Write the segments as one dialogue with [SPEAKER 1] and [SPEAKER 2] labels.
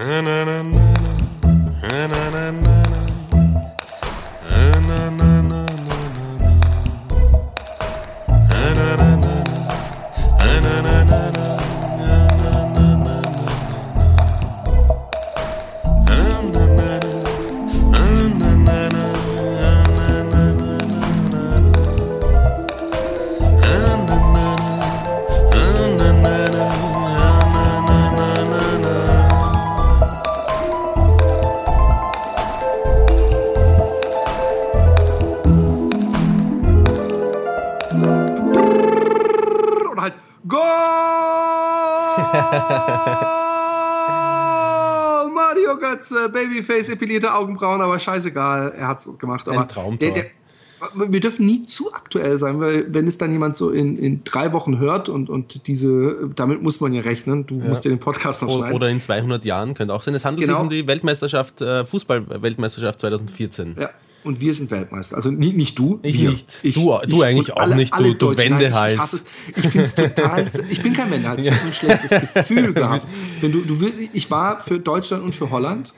[SPEAKER 1] Oder halt Goal! Mario Götze, Babyface, epilierte Augenbrauen, aber scheißegal, er hat's gemacht. Aber
[SPEAKER 2] Ein Traumtor.
[SPEAKER 1] Der, der, wir dürfen nie zu aktuell sein, weil wenn es dann jemand so in, in drei Wochen hört und, und diese, damit muss man ja rechnen, du musst ja den Podcast noch schneiden.
[SPEAKER 2] Oder in 200 Jahren könnte auch sein. Es handelt
[SPEAKER 1] Genau.
[SPEAKER 2] sich um die Weltmeisterschaft, äh, Fußball-Weltmeisterschaft 2014.
[SPEAKER 1] Ja. Und wir sind Weltmeister. Also nie, nicht du.
[SPEAKER 2] Ich
[SPEAKER 1] wir.
[SPEAKER 2] nicht. Du- du eigentlich
[SPEAKER 1] und
[SPEAKER 2] auch nicht, du- du
[SPEAKER 1] Deutschen. Nein,
[SPEAKER 2] Wendehals.
[SPEAKER 1] Ich, ich hasse es. Ich finde es total. ich bin kein Wendehals. Ich habe ein schlechtes Gefühl gehabt. Wenn du, du, ich war für Deutschland und für Holland.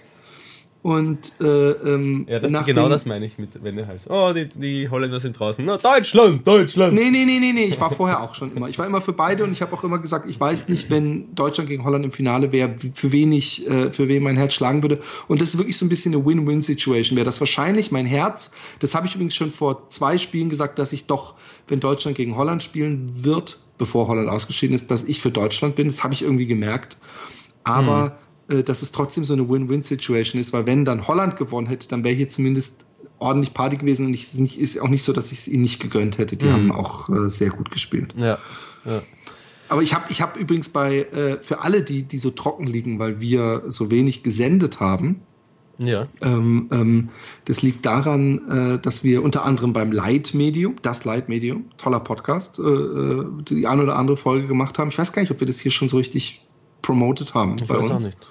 [SPEAKER 1] Und äh, ähm,
[SPEAKER 2] Ja, das, genau das meine ich mit Wendehals. Oh, die, die Holländer sind draußen. Na, Deutschland, Deutschland.
[SPEAKER 1] Nee, nee, nee, nee, nee. Ich war vorher auch schon immer. Ich war immer für beide und ich habe auch immer gesagt, ich weiß nicht, wenn Deutschland gegen Holland im Finale wäre, für wen ich, äh, für wen mein Herz schlagen würde. Und das ist wirklich so ein bisschen eine Win-Win-Situation. Wäre das wahrscheinlich mein Herz. Das habe ich übrigens schon vor zwei Spielen gesagt, dass ich doch, wenn Deutschland gegen Holland spielen wird, bevor Holland ausgeschieden ist, dass ich für Deutschland bin. Das habe ich irgendwie gemerkt. Aber äh, dass es trotzdem so eine Win-Win-Situation ist, weil wenn dann Holland gewonnen hätte, dann wäre hier zumindest ordentlich Party gewesen und es ist auch nicht so, dass ich es ihnen nicht gegönnt hätte. Die haben auch äh, sehr gut gespielt.
[SPEAKER 2] Ja, ja.
[SPEAKER 1] Aber ich habe ich hab übrigens bei, äh, für alle, die, die so trocken liegen, weil wir so wenig gesendet haben,
[SPEAKER 2] ja.
[SPEAKER 1] ähm, ähm, das liegt daran, äh, dass wir unter anderem beim Leitmedium, das Leitmedium, toller Podcast, äh, äh, die eine oder andere Folge gemacht haben. Ich weiß gar nicht, ob wir das hier schon so richtig promoted haben
[SPEAKER 2] Ich
[SPEAKER 1] bei
[SPEAKER 2] weiß
[SPEAKER 1] uns.
[SPEAKER 2] auch nicht.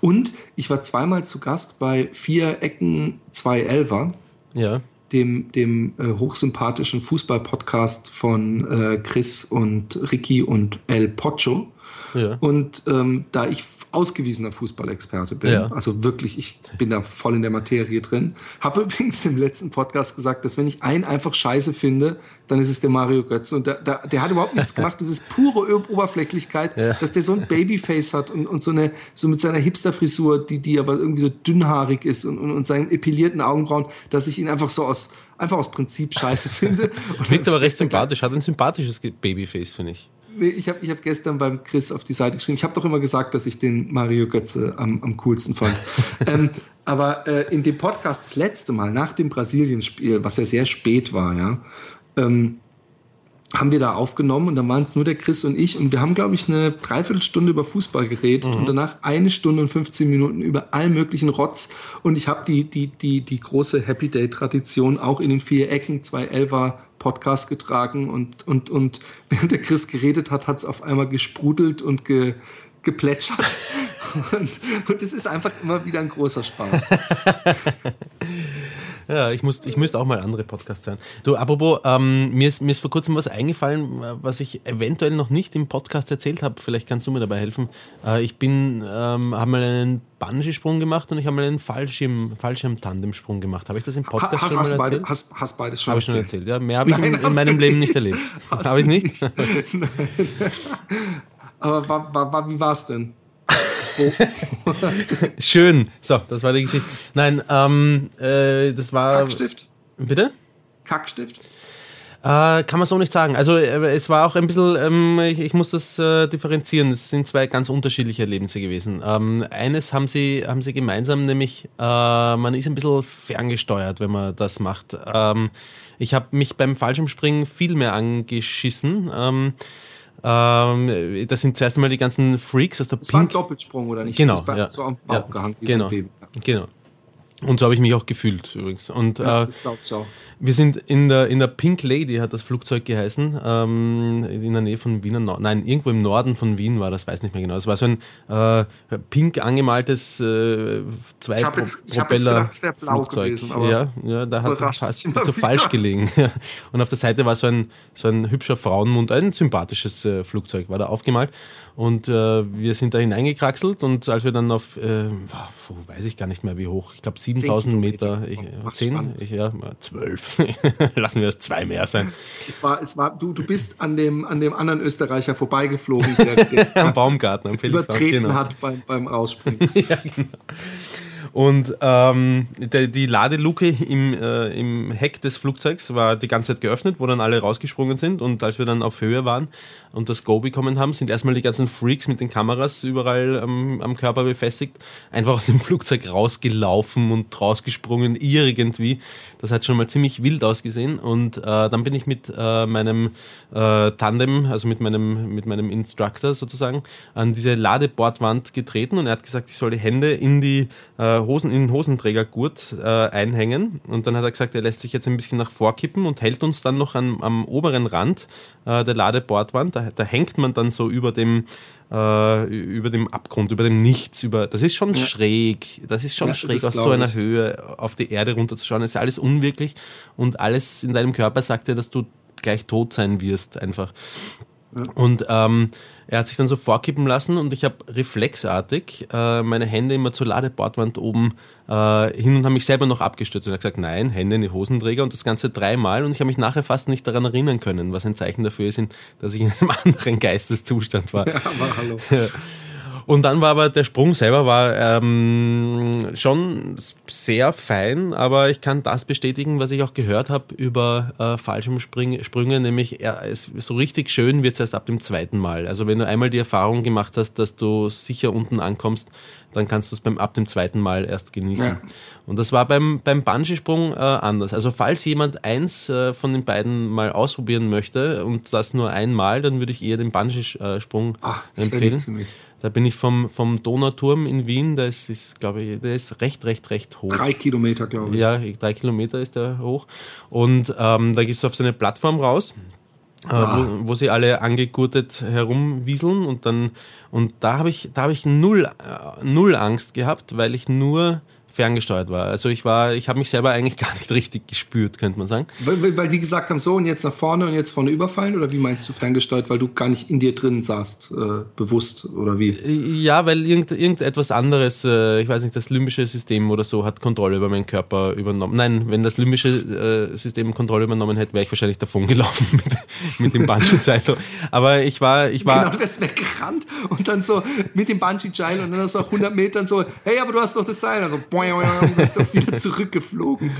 [SPEAKER 1] Und ich war zweimal zu Gast bei Vier Ecken, zwei Elfer,
[SPEAKER 2] Ja.
[SPEAKER 1] dem, dem äh, hochsympathischen Fußball-Podcast von äh, Chris und Ricky und El Pocho.
[SPEAKER 2] Ja.
[SPEAKER 1] Und ähm, da ich ausgewiesener Fußballexperte bin,
[SPEAKER 2] Ja.
[SPEAKER 1] also wirklich, ich bin da voll in der Materie drin, habe übrigens im letzten Podcast gesagt, dass wenn ich einen einfach scheiße finde, dann ist es der Mario Götze. Und der, der, der hat überhaupt nichts gemacht. Das ist pure Oberflächlichkeit,
[SPEAKER 2] Ja.
[SPEAKER 1] dass der so ein Babyface hat und, und so eine, so mit seiner Hipster-Frisur, die, die aber irgendwie so dünnhaarig ist und, und, und seinen epilierten Augenbrauen, dass ich ihn einfach so aus, einfach aus Prinzip scheiße finde.
[SPEAKER 2] Klingt aber recht sympathisch. Hat ein sympathisches Babyface, finde ich.
[SPEAKER 1] Nee, ich habe ich hab gestern beim Chris auf die Seite geschrieben. Ich habe doch immer gesagt, dass ich den Mario Götze am, am coolsten fand. ähm, aber äh, in dem Podcast das letzte Mal nach dem Brasilien-Spiel, was ja sehr spät war, ja, ähm, haben wir da aufgenommen und dann waren es nur der Chris und ich. Und wir haben, glaube ich, eine Dreiviertelstunde über Fußball geredet und danach eine Stunde und 15 Minuten über allen möglichen Rotz. Und ich habe die, die, die, die große Happy Day-Tradition auch in den vier Ecken, zwei Elfer Podcast getragen. Und, und, und während der Chris geredet hat, hat es auf einmal gesprudelt und ge, geplätschert. Und, und es ist einfach immer wieder ein großer Spaß.
[SPEAKER 2] Ja, ich, muss, ich müsste auch mal andere Podcasts hören. Du, apropos, ähm, mir, ist, mir ist vor kurzem was eingefallen, äh, was ich eventuell noch nicht im Podcast erzählt habe. Vielleicht kannst du mir dabei helfen. Äh, ich bin, ähm, habe mal einen Bungee-Sprung gemacht und ich habe mal einen Fallschirm, Fallschirm-Tandemsprung gemacht. Habe ich das im Podcast
[SPEAKER 1] Hast,
[SPEAKER 2] schon
[SPEAKER 1] hast,
[SPEAKER 2] mal
[SPEAKER 1] beide,
[SPEAKER 2] erzählt?
[SPEAKER 1] hast, hast beides schon
[SPEAKER 2] Habe ich schon
[SPEAKER 1] erzählt.
[SPEAKER 2] erzählt. Ja, mehr habe ich
[SPEAKER 1] Nein,
[SPEAKER 2] in, in meinem Leben
[SPEAKER 1] nicht.
[SPEAKER 2] nicht erlebt. Habe ich
[SPEAKER 1] du
[SPEAKER 2] nicht?
[SPEAKER 1] Aber war, war, war, wie war es denn?
[SPEAKER 2] Schön. So, das war die Geschichte. Nein, ähm, äh, das war.
[SPEAKER 1] Kackstift?
[SPEAKER 2] Bitte?
[SPEAKER 1] Kackstift?
[SPEAKER 2] Äh, kann man so nicht sagen. Also äh, es war auch ein bisschen, ähm, ich, ich muss das äh, differenzieren. Es sind zwei ganz unterschiedliche Erlebnisse gewesen. Ähm, eines haben sie, haben sie gemeinsam, nämlich äh, man ist ein bisschen ferngesteuert, wenn man das macht. Ähm, ich habe mich beim Fallschirmspringen viel mehr angeschissen. Ähm, das sind zuerst einmal die ganzen Freaks aus der
[SPEAKER 1] Es war ein
[SPEAKER 2] Pink
[SPEAKER 1] Doppelsprung, oder nicht?
[SPEAKER 2] Genau, ja.
[SPEAKER 1] So am Bauch
[SPEAKER 2] Ja,
[SPEAKER 1] gehangen, wie
[SPEAKER 2] genau,
[SPEAKER 1] Baby.
[SPEAKER 2] genau. Und so habe ich mich auch gefühlt übrigens. Und ja, äh, auch. Wir sind in der, in der Pink Lady, hat das Flugzeug geheißen, ähm, in der Nähe von Wiener, Nord nein, irgendwo im Norden von Wien war das, weiß nicht mehr genau. Es war so ein äh, pink angemaltes äh, zwei ich jetzt, ich Propeller jetzt gedacht, Flugzeug. Gewesen, ja, ja, da hat es fast so falsch gelegen. Und auf der Seite war so ein, so ein hübscher Frauenmund, ein sympathisches äh, Flugzeug war da aufgemalt. Und äh, wir sind da hineingekraxelt und als wir dann auf, äh, weiß ich gar nicht mehr wie hoch, ich glaube 7000 Meter, ich, oh, 10, ich, ja, 12, lassen wir es zwei mehr sein.
[SPEAKER 1] Es war, es war, du, du bist an dem, an dem anderen Österreicher vorbeigeflogen, der den
[SPEAKER 2] am Baumgarten, am
[SPEAKER 1] übertreten genau. hat beim, beim Rausspringen. ja, genau.
[SPEAKER 2] Und ähm, die, die Ladeluke im, äh, im Heck des Flugzeugs war die ganze Zeit geöffnet, wo dann alle rausgesprungen sind. Und als wir dann auf Höhe waren und das Go bekommen haben, sind erstmal die ganzen Freaks mit den Kameras überall am, am Körper befestigt, einfach aus dem Flugzeug rausgelaufen und rausgesprungen irgendwie. Das hat schon mal ziemlich wild ausgesehen. Und äh, dann bin ich mit äh, meinem äh, Tandem, also mit meinem, mit meinem Instructor sozusagen, an diese Ladebordwand getreten und er hat gesagt, ich soll die Hände in die äh, Hosen, in den Hosenträgergurt äh, einhängen. Und dann hat er gesagt, er lässt sich jetzt ein bisschen nach vorkippen und hält uns dann noch an, am oberen Rand äh, der Ladebordwand. Da, da hängt man dann so über dem, äh, über dem Abgrund, über dem Nichts. Über, das ist schon ja. schräg. Das ist schon ja, schräg, aus so einer ich. Höhe auf die Erde runterzuschauen. Das ist alles unwirklich und alles in deinem Körper sagt dir, dass du gleich tot sein wirst, einfach. Und ähm, er hat sich dann so vorkippen lassen und ich habe reflexartig äh, meine Hände immer zur Ladebordwand oben äh, hin und habe mich selber noch abgestürzt. Und er hat gesagt, nein, Hände in die Hosenträger und das Ganze dreimal. Und ich habe mich nachher fast nicht daran erinnern können, was ein Zeichen dafür ist, dass ich in einem anderen Geisteszustand war. Ja, aber hallo. Und dann war aber der Sprung selber war ähm, schon sehr fein, aber ich kann das bestätigen, was ich auch gehört habe über äh, Fallschirmsprünge, nämlich er, es, so richtig schön wird es erst ab dem zweiten Mal. Also wenn du einmal die Erfahrung gemacht hast, dass du sicher unten ankommst, dann kannst du es beim ab dem zweiten Mal erst genießen. Ja. Und das war beim, beim Bungee-Sprung äh, anders. Also falls jemand eins äh, von den beiden mal ausprobieren möchte und das nur einmal, dann würde ich eher den Bungee-Sprung Ach, empfehlen. Da bin ich vom, vom Donauturm in Wien, das ist, glaube ich, der ist recht, recht, recht hoch.
[SPEAKER 1] Drei Kilometer, glaube ich.
[SPEAKER 2] Ja, drei Kilometer ist der hoch. Und ähm, da gehst du auf so eine Plattform raus. Äh, wo, wo, sie alle angegurtet herumwieseln und dann und da habe ich da habe ich null äh, null Angst gehabt, weil ich nur ferngesteuert war. Also ich war, ich habe mich selber eigentlich gar nicht richtig gespürt, könnte man sagen.
[SPEAKER 1] Weil, weil die gesagt haben, so und jetzt nach vorne und jetzt vorne überfallen oder wie meinst du ferngesteuert, weil du gar nicht in dir drin saßt, äh, bewusst oder wie?
[SPEAKER 2] Ja, weil irgend, irgendetwas anderes, äh, ich weiß nicht, das limbische System oder so hat Kontrolle über meinen Körper übernommen. Nein, wenn das limbische äh, System Kontrolle übernommen hätte, wäre ich wahrscheinlich davon gelaufen mit, mit dem Bungee-Seil. Aber ich war, ich war.
[SPEAKER 1] Genau, wärst weggerannt und dann so mit dem Bungee-Seil und dann so 100 Metern so, hey, aber du hast doch das Seil. Also, boing, bist doch wieder zurückgeflogen.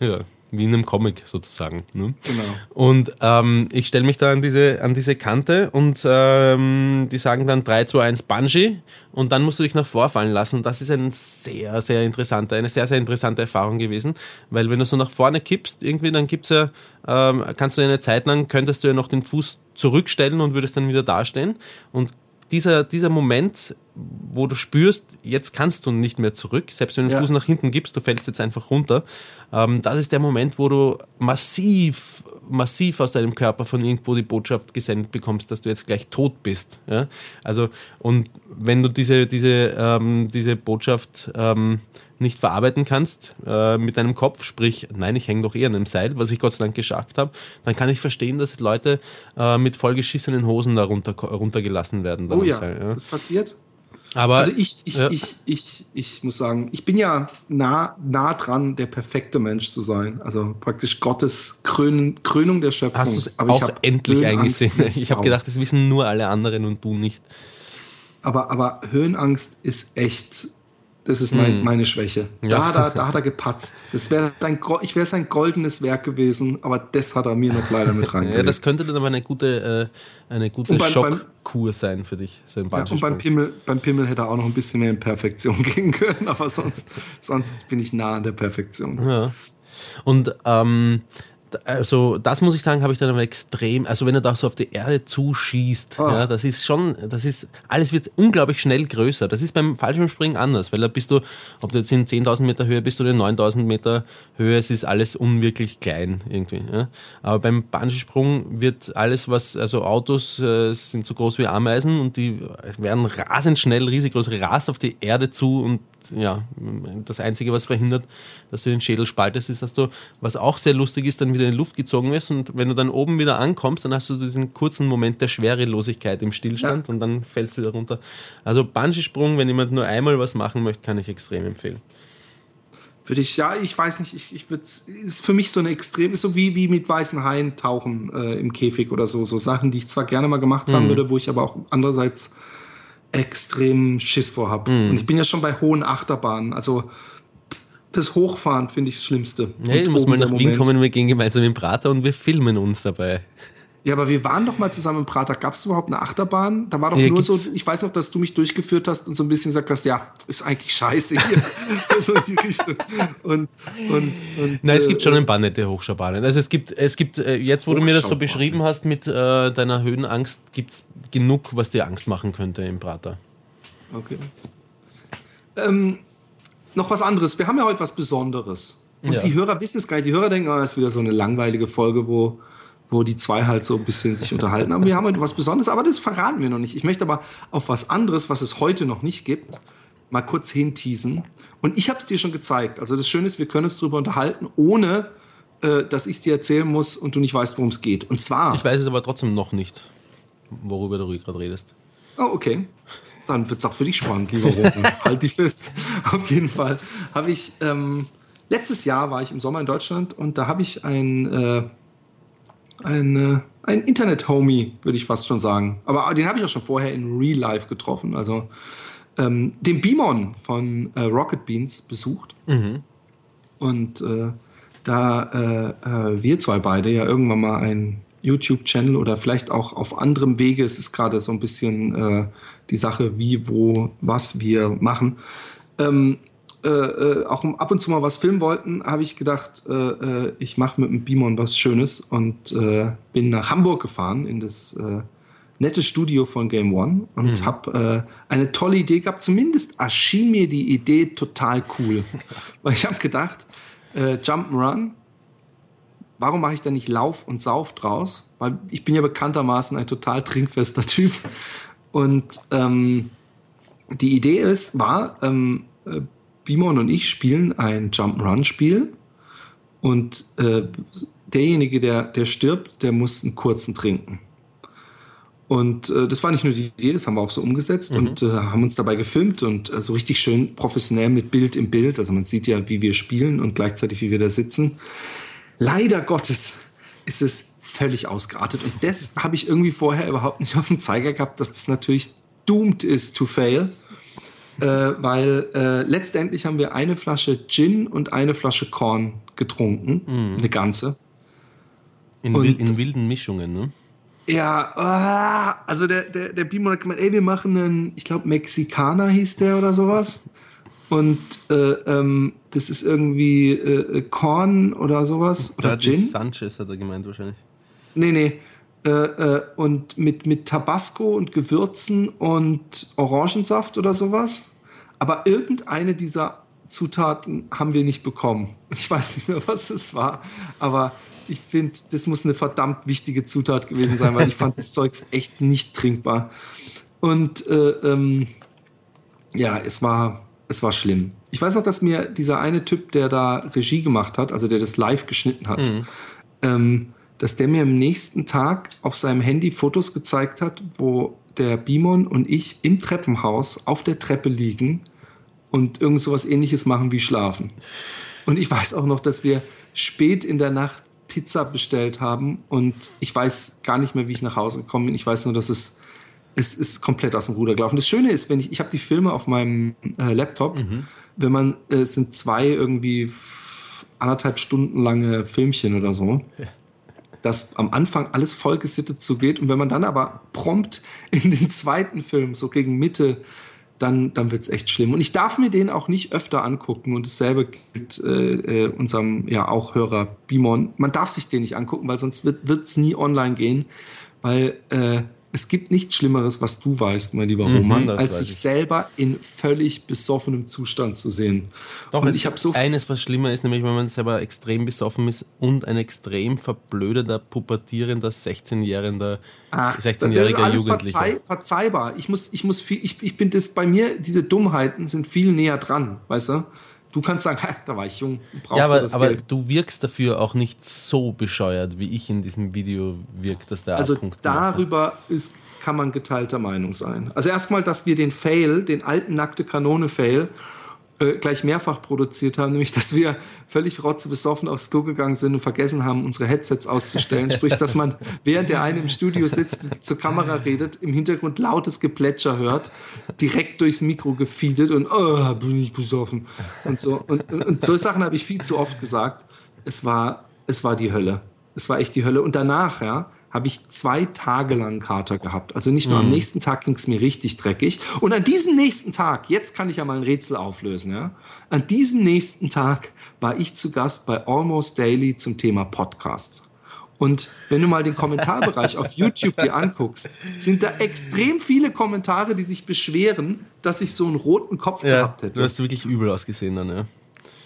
[SPEAKER 2] Ja, wie in einem Comic sozusagen. Ne? Genau. Und ähm, ich stelle mich da an diese, an diese Kante und ähm, die sagen dann 3, 2, 1 Bungee und dann musst du dich nach vorfallen lassen. Das ist ein sehr, sehr interessante, eine sehr, sehr interessante Erfahrung gewesen, weil wenn du so nach vorne kippst, irgendwie, dann gibt's ja, ähm, kannst du eine Zeit lang, könntest du ja noch den Fuß zurückstellen und würdest dann wieder dastehen und dieser, dieser Moment, wo du spürst, jetzt kannst du nicht mehr zurück, selbst wenn du den ja. Fuß nach hinten gibst, du fällst jetzt einfach runter. Ähm, das ist der Moment, wo du massiv, massiv aus deinem Körper von irgendwo die Botschaft gesendet bekommst, dass du jetzt gleich tot bist. Ja? Also, und wenn du diese, diese, ähm, diese Botschaft ähm, nicht verarbeiten kannst äh, mit deinem Kopf, sprich, nein, ich hänge doch eher an einem Seil, was ich Gott sei Dank geschafft habe, dann kann ich verstehen, dass Leute äh, mit vollgeschissenen Hosen da runter, runtergelassen werden.
[SPEAKER 1] Oh ja, Seil, ja, das passiert. Aber, also ich, ich, ja. ich, ich, ich muss sagen, ich bin ja nah, nah dran, der perfekte Mensch zu sein. Also praktisch Gottes Krön, Krönung der Schöpfung.
[SPEAKER 2] Hast du es auch endlich eingesehen? Ich habe gedacht, das wissen nur alle anderen und du nicht.
[SPEAKER 1] Aber, aber Höhenangst ist echt das ist mein, hm. meine Schwäche. Ja. Da, da, da hat er gepatzt. Das wäre sein, ich wäre sein goldenes Werk gewesen, aber das hat er mir noch leider mit reingelegt.
[SPEAKER 2] ja, das könnte dann aber eine gute, äh, eine gute beim, Schockkur sein für dich.
[SPEAKER 1] So ja, und beim Pimmel, beim Pimmel hätte er auch noch ein bisschen mehr in Perfektion gehen können, aber sonst, sonst bin ich nah an der Perfektion.
[SPEAKER 2] Ja. Und ähm, also das muss ich sagen, habe ich dann aber extrem, also wenn du da so auf die Erde zuschießt, oh. ja, das ist schon, das ist, alles wird unglaublich schnell größer. Das ist beim Fallschirmspringen anders, weil da bist du, ob du jetzt in 10.000 Meter Höhe bist oder in 9.000 Meter Höhe, es ist alles unwirklich klein irgendwie. Ja. Aber beim Banschensprung wird alles, was, also Autos äh, sind so groß wie Ameisen und die werden rasend schnell, riesig groß, rast auf die Erde zu und ja, das Einzige, was verhindert, dass du den Schädel spaltest, ist, dass du, was auch sehr lustig ist, dann wieder in die Luft gezogen wirst und wenn du dann oben wieder ankommst, dann hast du diesen kurzen Moment der Schwerelosigkeit im Stillstand ja. und dann fällst du wieder runter. Also Bungee-Sprung, wenn jemand nur einmal was machen möchte, kann ich extrem empfehlen.
[SPEAKER 1] Würde ich, ja, ich weiß nicht, ich, ich würde, ist für mich so eine extrem, ist so wie, wie mit weißen Haien tauchen äh, im Käfig oder so, so Sachen, die ich zwar gerne mal gemacht haben mhm. würde, wo ich aber auch andererseits extrem Schiss vor habe. Mm. Und ich bin ja schon bei hohen Achterbahnen. Also das Hochfahren finde ich das Schlimmste.
[SPEAKER 2] Ja, du musst mal nach Wien Moment. kommen, wir gehen gemeinsam im Prater und wir filmen uns dabei.
[SPEAKER 1] Ja, aber wir waren doch mal zusammen im Prater. Gab es überhaupt eine Achterbahn? Da war doch ja, nur so, ich weiß noch, dass du mich durchgeführt hast und so ein bisschen gesagt hast, ja, ist eigentlich scheiße hier. so in die Richtung.
[SPEAKER 2] Und, und, und, Nein, es gibt schon äh, ein paar nette Hochschaubahnen. Also es gibt, es gibt, äh, jetzt wo du mir das so beschrieben hast mit äh, deiner Höhenangst, gibt es genug, was dir Angst machen könnte im Prater.
[SPEAKER 1] Okay. Ähm, noch was anderes. Wir haben ja heute was Besonderes. Und ja. die Hörer wissen es gar nicht. Die Hörer denken, oh, das ist wieder so eine langweilige Folge, wo wo die zwei halt so ein bisschen sich unterhalten haben. Wir haben heute was Besonderes, aber das verraten wir noch nicht. Ich möchte aber auf was anderes, was es heute noch nicht gibt, mal kurz hinteasen. Und ich habe es dir schon gezeigt. Also das Schöne ist, wir können uns darüber unterhalten, ohne äh, dass ich es dir erzählen muss und du nicht weißt, worum es geht. Und zwar.
[SPEAKER 2] Ich weiß es aber trotzdem noch nicht, worüber du gerade redest.
[SPEAKER 1] Oh, okay. Dann wird es auch für dich spannend, lieber Roten. halt dich fest. Auf jeden Fall habe ich. Ähm, letztes Jahr war ich im Sommer in Deutschland und da habe ich ein. Äh, ein, äh, ein Internet-Homie, würde ich fast schon sagen. Aber den habe ich auch schon vorher in Real Life getroffen. Also ähm, den Beamon von äh, Rocket Beans besucht. Mhm. Und äh, da äh, äh, wir zwei beide ja irgendwann mal ein YouTube-Channel oder vielleicht auch auf anderem Wege, es ist gerade so ein bisschen äh, die Sache, wie, wo, was wir machen. Ähm, äh, äh, auch ab und zu mal was filmen wollten, habe ich gedacht, äh, äh, ich mache mit dem Beamon was Schönes und äh, bin nach Hamburg gefahren in das äh, nette Studio von Game One und mhm. habe eine tolle Idee gehabt. Zumindest erschien mir die Idee total cool, weil ich habe gedacht, Jump'n'Run, warum mache ich da nicht Lauf und Sauf draus? Weil ich bin ja bekanntermaßen ein total trinkfester Typ und ähm, die Idee ist, war, ähm, Bimon und ich spielen ein Jump-Run-Spiel und äh, derjenige, der, der stirbt, der muss einen kurzen trinken. Und äh, das war nicht nur die Idee, das haben wir auch so umgesetzt mhm. und äh, haben uns dabei gefilmt und äh, so richtig schön professionell mit Bild im Bild. Also man sieht ja, wie wir spielen und gleichzeitig, wie wir da sitzen. Leider Gottes ist es völlig ausgeartet und das habe ich irgendwie vorher überhaupt nicht auf dem Zeiger gehabt, dass das natürlich doomed ist to fail äh, weil äh, letztendlich haben wir eine Flasche Gin und eine Flasche Korn getrunken, mm. eine ganze.
[SPEAKER 2] In, und, in, wilden Mischungen, ne?
[SPEAKER 1] Ja, ah, also der, der, der Beamer hat gemeint, ey, wir machen einen, ich glaube, Mexikaner hieß der oder sowas. Und äh, ähm, das ist irgendwie äh, Korn oder sowas. Oder Gin.
[SPEAKER 2] Sanchez hat er gemeint wahrscheinlich.
[SPEAKER 1] Nee, nee. Äh, äh, und mit, mit Tabasco und Gewürzen und Orangensaft oder sowas. Aber irgendeine dieser Zutaten haben wir nicht bekommen. Ich weiß nicht mehr, was es war, aber ich finde, das muss eine verdammt wichtige Zutat gewesen sein, weil ich fand das Zeugs echt nicht trinkbar. Und äh, ähm, ja, es war, es war schlimm. Ich weiß auch, dass mir dieser eine Typ, der da Regie gemacht hat, also der das live geschnitten hat, mhm. ähm, dass der mir am nächsten Tag auf seinem Handy Fotos gezeigt hat, wo der Bimon und ich im Treppenhaus auf der Treppe liegen und irgend so was ähnliches machen wie schlafen. Und ich weiß auch noch, dass wir spät in der Nacht Pizza bestellt haben und ich weiß gar nicht mehr, wie ich nach Hause gekommen bin. Ich weiß nur, dass es es ist komplett aus dem Ruder gelaufen. Das Schöne ist, wenn ich ich habe die Filme auf meinem äh, Laptop, mhm. wenn man äh, es sind zwei irgendwie anderthalb Stunden lange Filmchen oder so. Ja dass am Anfang alles voll gesittet zugeht und wenn man dann aber prompt in den zweiten Film, so gegen Mitte, dann, dann wird es echt schlimm. Und ich darf mir den auch nicht öfter angucken. Und dasselbe gilt äh, äh, unserem ja auch Hörer Bimon. Man darf sich den nicht angucken, weil sonst wird es nie online gehen. Weil äh, es gibt nichts Schlimmeres, was du weißt, mein lieber mhm, Roman, als sich ich. selber in völlig besoffenem Zustand zu sehen.
[SPEAKER 2] Doch, und ich habe so eines, was schlimmer ist, nämlich wenn man selber extrem besoffen ist und ein extrem verblödeter, pubertierender 16-jähriger 16 Jugendlicher.
[SPEAKER 1] Verzeih, verzeihbar. Ich muss, ich muss viel, ich, ich bin das bei mir, diese Dummheiten sind viel näher dran, weißt du? Du kannst sagen, da war ich jung.
[SPEAKER 2] Ja, aber, aber du wirkst dafür auch nicht so bescheuert, wie ich in diesem Video wirkt, dass der
[SPEAKER 1] Also Punkt darüber ist, kann man geteilter Meinung sein. Also erstmal, dass wir den Fail, den alten nackte Kanone-Fail, äh, gleich mehrfach produziert haben, nämlich dass wir völlig rotzebesoffen aufs Klo gegangen sind und vergessen haben, unsere Headsets auszustellen. Sprich, dass man, während der eine im Studio sitzt und zur Kamera redet, im Hintergrund lautes Geplätscher hört, direkt durchs Mikro gefeedet und oh, bin ich besoffen. Und so. Und, und, und so Sachen habe ich viel zu oft gesagt. Es war, es war die Hölle. Es war echt die Hölle. Und danach, ja, habe ich zwei Tage lang Kater gehabt. Also nicht nur mhm. am nächsten Tag ging es mir richtig dreckig. Und an diesem nächsten Tag, jetzt kann ich ja mal ein Rätsel auflösen, ja. An diesem nächsten Tag war ich zu Gast bei Almost Daily zum Thema Podcasts. Und wenn du mal den Kommentarbereich auf YouTube dir anguckst, sind da extrem viele Kommentare, die sich beschweren, dass ich so einen roten Kopf ja, gehabt hätte.
[SPEAKER 2] Du hast wirklich übel ausgesehen dann, ja.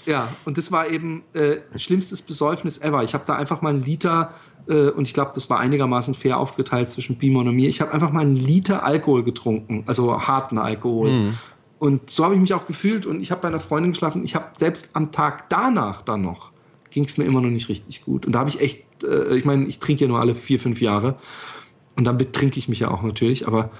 [SPEAKER 1] Ja, und das war eben äh, schlimmstes Besäufnis ever. Ich habe da einfach mal einen Liter äh, und ich glaube, das war einigermaßen fair aufgeteilt zwischen Bimon und mir. Ich habe einfach mal einen Liter Alkohol getrunken, also harten Alkohol. Mhm. Und so habe ich mich auch gefühlt und ich habe bei einer Freundin geschlafen. Ich habe selbst am Tag danach dann noch, ging es mir immer noch nicht richtig gut. Und da habe ich echt, äh, ich meine, ich trinke ja nur alle vier, fünf Jahre und dann betrinke ich mich ja auch natürlich, aber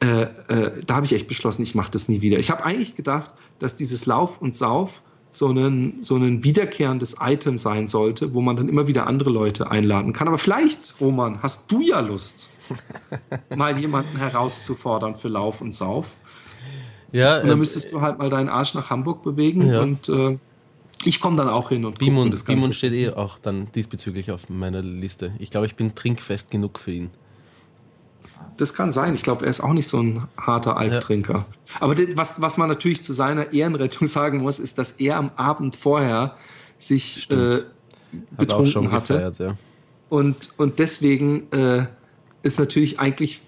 [SPEAKER 1] äh, äh, da habe ich echt beschlossen, ich mache das nie wieder. Ich habe eigentlich gedacht, dass dieses Lauf und Sauf so ein, so ein wiederkehrendes Item sein sollte, wo man dann immer wieder andere Leute einladen kann. Aber vielleicht, Roman, hast du ja Lust, mal jemanden herauszufordern für Lauf und Sauf. Ja, und dann äh, müsstest du halt mal deinen Arsch nach Hamburg bewegen ja. und äh, ich komme dann auch hin und
[SPEAKER 2] Bimon, das Ganze. Bimon steht eh auch dann diesbezüglich auf meiner Liste. Ich glaube, ich bin trinkfest genug für ihn.
[SPEAKER 1] Das kann sein. Ich glaube, er ist auch nicht so ein harter Albtrinker. Ja. Aber was, was man natürlich zu seiner Ehrenrettung sagen muss, ist, dass er am Abend vorher sich äh, betrunken Hat hatte. Gefeiert, ja. und, und deswegen äh, ist natürlich eigentlich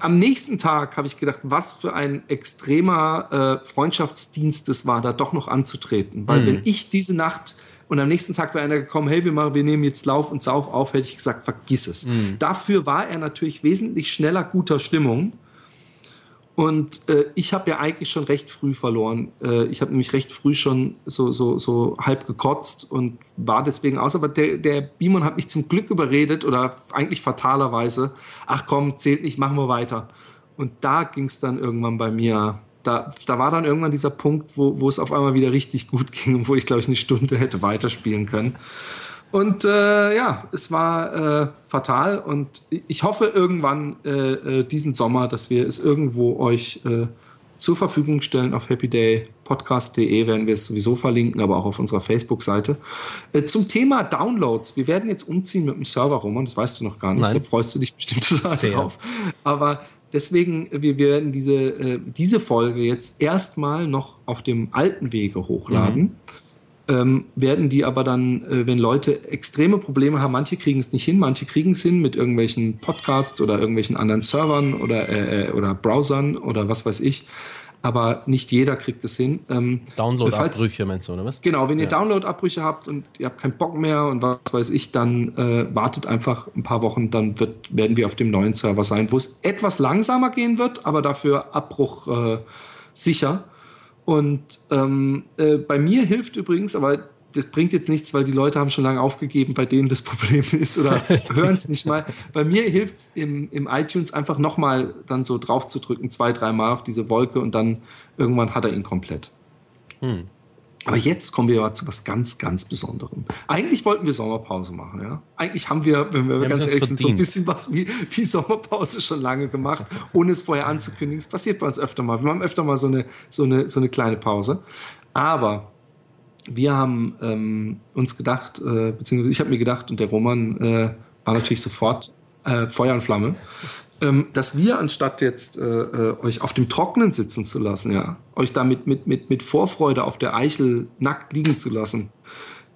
[SPEAKER 1] am nächsten Tag habe ich gedacht, was für ein extremer äh, Freundschaftsdienst es war, da doch noch anzutreten. Weil mhm. wenn ich diese Nacht und am nächsten Tag wäre einer gekommen, hey, wir, machen, wir nehmen jetzt Lauf und Sauf auf, hätte ich gesagt, vergiss es. Mhm. Dafür war er natürlich wesentlich schneller guter Stimmung. Und äh, ich habe ja eigentlich schon recht früh verloren. Äh, ich habe nämlich recht früh schon so, so, so halb gekotzt und war deswegen aus. Aber der, der Bimon hat mich zum Glück überredet oder eigentlich fatalerweise, ach komm, zählt nicht, machen wir weiter. Und da ging es dann irgendwann bei mir da, da war dann irgendwann dieser Punkt, wo, wo es auf einmal wieder richtig gut ging und wo ich, glaube ich, eine Stunde hätte weiterspielen können. Und äh, ja, es war äh, fatal und ich hoffe irgendwann äh, äh diesen Sommer, dass wir es irgendwo euch äh, zur Verfügung stellen. Auf happydaypodcast.de werden wir es sowieso verlinken, aber auch auf unserer Facebook-Seite. Äh, zum Thema Downloads. Wir werden jetzt umziehen mit dem Server, Roman, das weißt du noch gar nicht. Nein. Da freust du dich bestimmt total Sehr. drauf. Aber Deswegen, wir werden diese, äh, diese Folge jetzt erstmal noch auf dem alten Wege hochladen. Mhm. Ähm, werden die aber dann, äh, wenn Leute extreme Probleme haben, manche kriegen es nicht hin, manche kriegen es hin mit irgendwelchen Podcasts oder irgendwelchen anderen Servern oder, äh, äh oder Browsern oder was weiß ich, aber nicht jeder kriegt es hin. Ähm,
[SPEAKER 2] Download-Abbrüche meinst du, oder was?
[SPEAKER 1] Genau, wenn ihr ja. Download-Abbrüche habt und ihr habt keinen Bock mehr und was weiß ich, dann äh, wartet einfach ein paar Wochen, dann wird, werden wir auf dem neuen Server sein, wo es etwas langsamer gehen wird, aber dafür Abbruch äh, sicher. Und ähm, äh, bei mir hilft übrigens, aber das bringt jetzt nichts, weil die Leute haben schon lange aufgegeben, bei denen das Problem ist oder hören es nicht mal. Bei mir hilft es im, im iTunes einfach nochmal dann so drauf zu drücken, zwei, dreimal auf diese Wolke und dann irgendwann hat er ihn komplett. Hm. Aber jetzt kommen wir zu was ganz, ganz Besonderem. Eigentlich wollten wir Sommerpause machen, ja. Eigentlich haben wir, wenn wir, wir ganz ehrlich sind, so ein bisschen was wie, wie Sommerpause schon lange gemacht, ohne es vorher anzukündigen. Es passiert bei uns öfter mal. Wir haben öfter mal so eine, so eine, so eine kleine Pause. Aber wir haben ähm, uns gedacht, äh, beziehungsweise ich habe mir gedacht und der Roman äh, war natürlich sofort äh, Feuer und Flamme. ähm, dass wir, anstatt jetzt äh, äh, euch auf dem Trockenen sitzen zu lassen, ja, euch damit mit, mit, mit Vorfreude auf der Eichel nackt liegen zu lassen,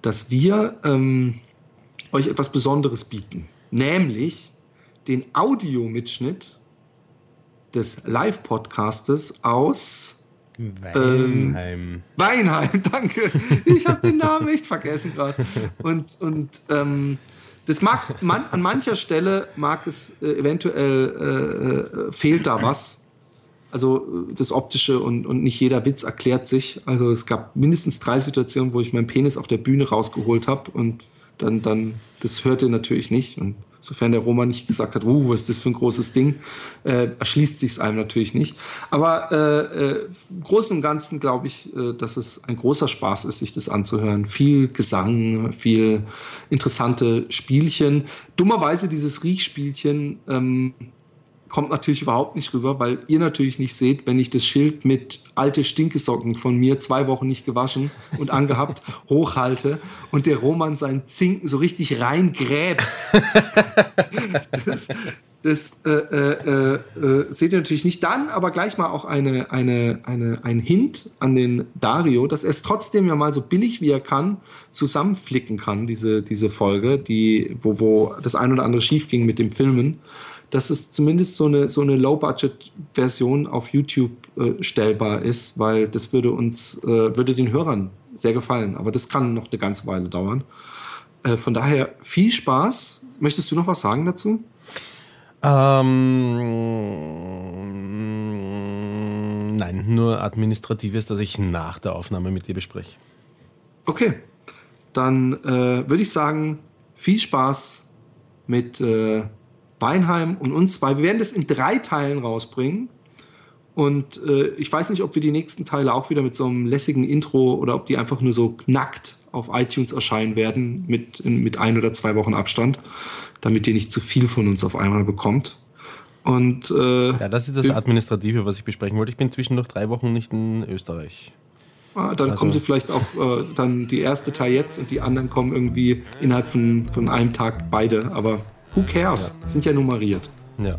[SPEAKER 1] dass wir ähm, euch etwas Besonderes bieten. Nämlich den Audiomitschnitt des Live-Podcastes aus
[SPEAKER 2] Weinheim.
[SPEAKER 1] Ähm, Weinheim, danke. Ich habe den Namen echt vergessen gerade. Und, und ähm, das mag man, an mancher Stelle mag es äh, eventuell äh, fehlt da was. Also äh, das Optische und, und nicht jeder Witz erklärt sich. Also es gab mindestens drei Situationen, wo ich meinen Penis auf der Bühne rausgeholt habe und dann, dann, das hört ihr natürlich nicht. Und sofern der Roma nicht gesagt hat, uh, was ist das für ein großes Ding, äh, erschließt sich es einem natürlich nicht. Aber äh, äh, im Großen und Ganzen glaube ich, äh, dass es ein großer Spaß ist, sich das anzuhören. Viel Gesang, viel interessante Spielchen. Dummerweise dieses Riechspielchen ähm, kommt natürlich überhaupt nicht rüber, weil ihr natürlich nicht seht, wenn ich das Schild mit alte Stinkesocken von mir zwei Wochen nicht gewaschen und angehabt hochhalte und der Roman seinen Zinken so richtig reingräbt. das, das äh, äh, äh, seht ihr natürlich nicht. Dann aber gleich mal auch eine, eine, eine, ein Hint an den Dario, dass er es trotzdem ja mal so billig wie er kann zusammenflicken kann, diese, diese Folge, die, wo, wo das ein oder andere schief ging mit dem Filmen dass es zumindest so eine, so eine Low-Budget-Version auf YouTube äh, stellbar ist, weil das würde uns, äh, würde den Hörern sehr gefallen. Aber das kann noch eine ganze Weile dauern. Äh, von daher viel Spaß. Möchtest du noch was sagen dazu?
[SPEAKER 2] Ähm, nein, nur Administratives, das ich nach der Aufnahme mit dir bespreche.
[SPEAKER 1] Okay, dann äh, würde ich sagen, viel Spaß mit äh, Weinheim und uns zwei. Wir werden das in drei Teilen rausbringen. Und äh, ich weiß nicht, ob wir die nächsten Teile auch wieder mit so einem lässigen Intro oder ob die einfach nur so nackt auf iTunes erscheinen werden mit, mit ein oder zwei Wochen Abstand, damit ihr nicht zu viel von uns auf einmal bekommt. Und, äh,
[SPEAKER 2] ja, das ist das Administrative, was ich besprechen wollte. Ich bin zwischendurch drei Wochen nicht in Österreich.
[SPEAKER 1] Ah, dann also. kommen sie vielleicht auch äh, dann die erste Teil jetzt und die anderen kommen irgendwie innerhalb von, von einem Tag beide. Aber Who cares? Ja. Sind ja nummeriert.
[SPEAKER 2] Ja.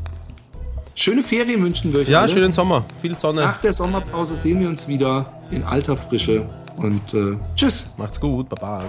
[SPEAKER 1] Schöne Ferien wünschen wir euch.
[SPEAKER 2] Ja, alle. schönen Sommer. Viel Sonne.
[SPEAKER 1] Nach der Sommerpause sehen wir uns wieder in alter Frische. Und äh, tschüss.
[SPEAKER 2] Macht's gut. Baba.